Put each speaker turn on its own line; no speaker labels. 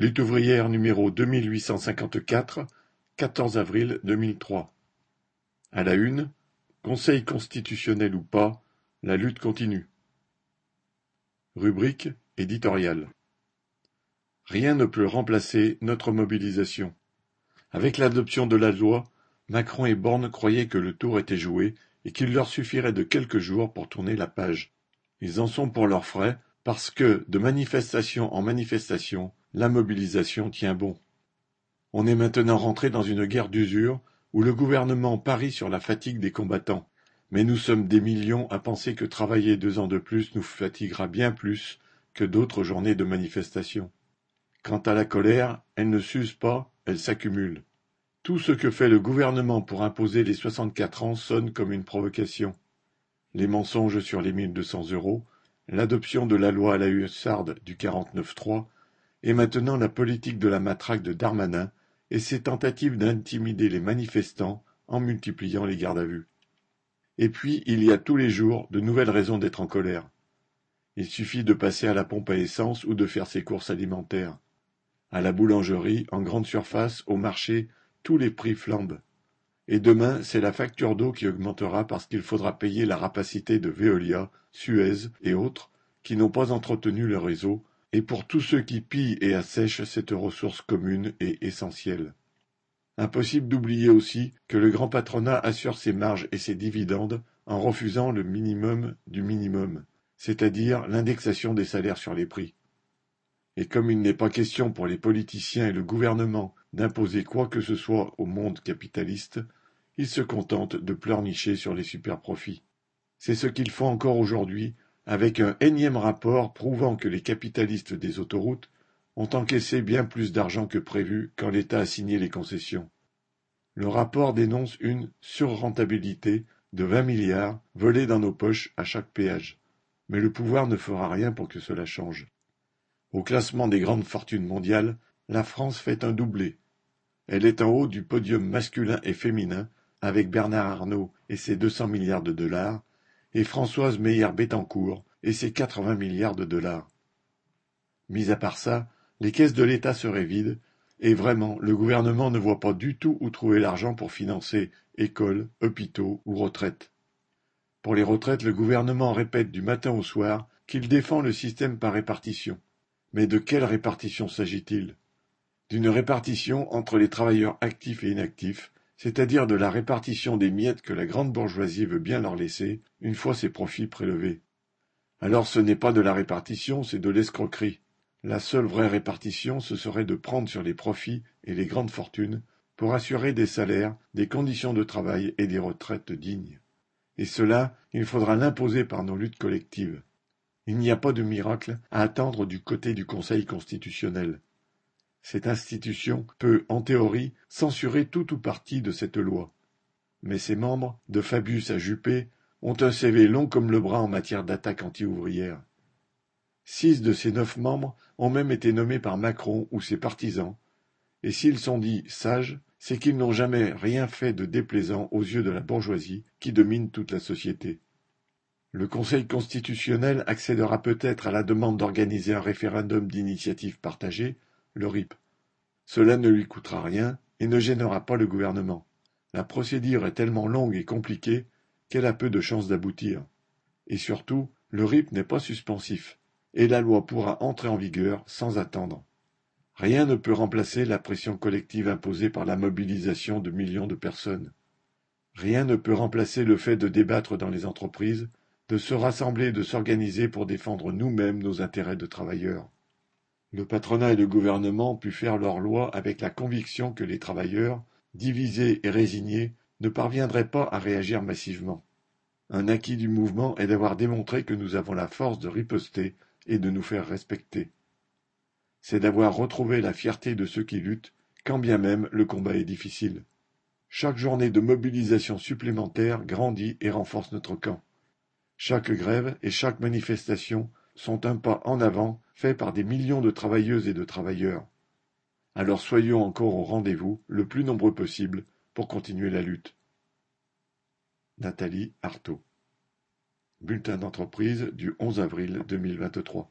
Lutte ouvrière numéro deux mille avril deux mille trois. À la une, Conseil constitutionnel ou pas, la lutte continue. Rubrique éditoriale. Rien ne peut remplacer notre mobilisation. Avec l'adoption de la loi, Macron et Borne croyaient que le tour était joué et qu'il leur suffirait de quelques jours pour tourner la page. Ils en sont pour leurs frais parce que, de manifestation en manifestation, la mobilisation tient bon. On est maintenant rentré dans une guerre d'usure où le gouvernement parie sur la fatigue des combattants. Mais nous sommes des millions à penser que travailler deux ans de plus nous fatiguera bien plus que d'autres journées de manifestation. Quant à la colère, elle ne s'use pas, elle s'accumule. Tout ce que fait le gouvernement pour imposer les soixante-quatre ans sonne comme une provocation. Les mensonges sur les mille deux cents euros, l'adoption de la loi à la hussarde du 49.3 et maintenant la politique de la matraque de Darmanin et ses tentatives d'intimider les manifestants en multipliant les gardes à vue. Et puis il y a tous les jours de nouvelles raisons d'être en colère. Il suffit de passer à la pompe à essence ou de faire ses courses alimentaires. À la boulangerie, en grande surface, au marché, tous les prix flambent. Et demain, c'est la facture d'eau qui augmentera parce qu'il faudra payer la rapacité de Veolia, Suez et autres qui n'ont pas entretenu le réseau et pour tous ceux qui pillent et assèchent cette ressource commune et essentielle. Impossible d'oublier aussi que le grand patronat assure ses marges et ses dividendes en refusant le minimum du minimum, c'est-à-dire l'indexation des salaires sur les prix. Et comme il n'est pas question pour les politiciens et le gouvernement d'imposer quoi que ce soit au monde capitaliste, ils se contentent de pleurnicher sur les superprofits. C'est ce qu'ils font encore aujourd'hui avec un énième rapport prouvant que les capitalistes des autoroutes ont encaissé bien plus d'argent que prévu quand l'État a signé les concessions. Le rapport dénonce une surrentabilité de vingt milliards volés dans nos poches à chaque péage. Mais le pouvoir ne fera rien pour que cela change. Au classement des grandes fortunes mondiales, la France fait un doublé. Elle est en haut du podium masculin et féminin avec Bernard Arnault et ses deux cents milliards de dollars, et Françoise Meyer-Bettencourt et ses quatre-vingts milliards de dollars. Mis à part ça, les caisses de l'État seraient vides, et vraiment, le gouvernement ne voit pas du tout où trouver l'argent pour financer écoles, hôpitaux ou retraites. Pour les retraites, le gouvernement répète du matin au soir qu'il défend le système par répartition. Mais de quelle répartition s'agit-il? D'une répartition entre les travailleurs actifs et inactifs, c'est-à-dire de la répartition des miettes que la grande bourgeoisie veut bien leur laisser, une fois ses profits prélevés. Alors ce n'est pas de la répartition, c'est de l'escroquerie. La seule vraie répartition, ce serait de prendre sur les profits et les grandes fortunes pour assurer des salaires, des conditions de travail et des retraites dignes. Et cela, il faudra l'imposer par nos luttes collectives. Il n'y a pas de miracle à attendre du côté du Conseil constitutionnel. Cette institution peut, en théorie, censurer tout ou partie de cette loi. Mais ses membres, de Fabius à Juppé, ont un CV long comme le bras en matière d'attaque anti-ouvrière. Six de ces neuf membres ont même été nommés par Macron ou ses partisans, et s'ils sont dits sages, c'est qu'ils n'ont jamais rien fait de déplaisant aux yeux de la bourgeoisie qui domine toute la société. Le Conseil constitutionnel accédera peut-être à la demande d'organiser un référendum d'initiative partagée le RIP. Cela ne lui coûtera rien et ne gênera pas le gouvernement. La procédure est tellement longue et compliquée qu'elle a peu de chances d'aboutir. Et surtout, le RIP n'est pas suspensif, et la loi pourra entrer en vigueur sans attendre. Rien ne peut remplacer la pression collective imposée par la mobilisation de millions de personnes. Rien ne peut remplacer le fait de débattre dans les entreprises, de se rassembler et de s'organiser pour défendre nous-mêmes nos intérêts de travailleurs. Le patronat et le gouvernement pu faire leurs lois avec la conviction que les travailleurs, divisés et résignés, ne parviendraient pas à réagir massivement. Un acquis du mouvement est d'avoir démontré que nous avons la force de riposter et de nous faire respecter. C'est d'avoir retrouvé la fierté de ceux qui luttent, quand bien même le combat est difficile. Chaque journée de mobilisation supplémentaire grandit et renforce notre camp. Chaque grève et chaque manifestation sont un pas en avant fait par des millions de travailleuses et de travailleurs. Alors soyons encore au rendez-vous, le plus nombreux possible, pour continuer la lutte. Nathalie Artaud. Bulletin d'entreprise du 11 avril 2023.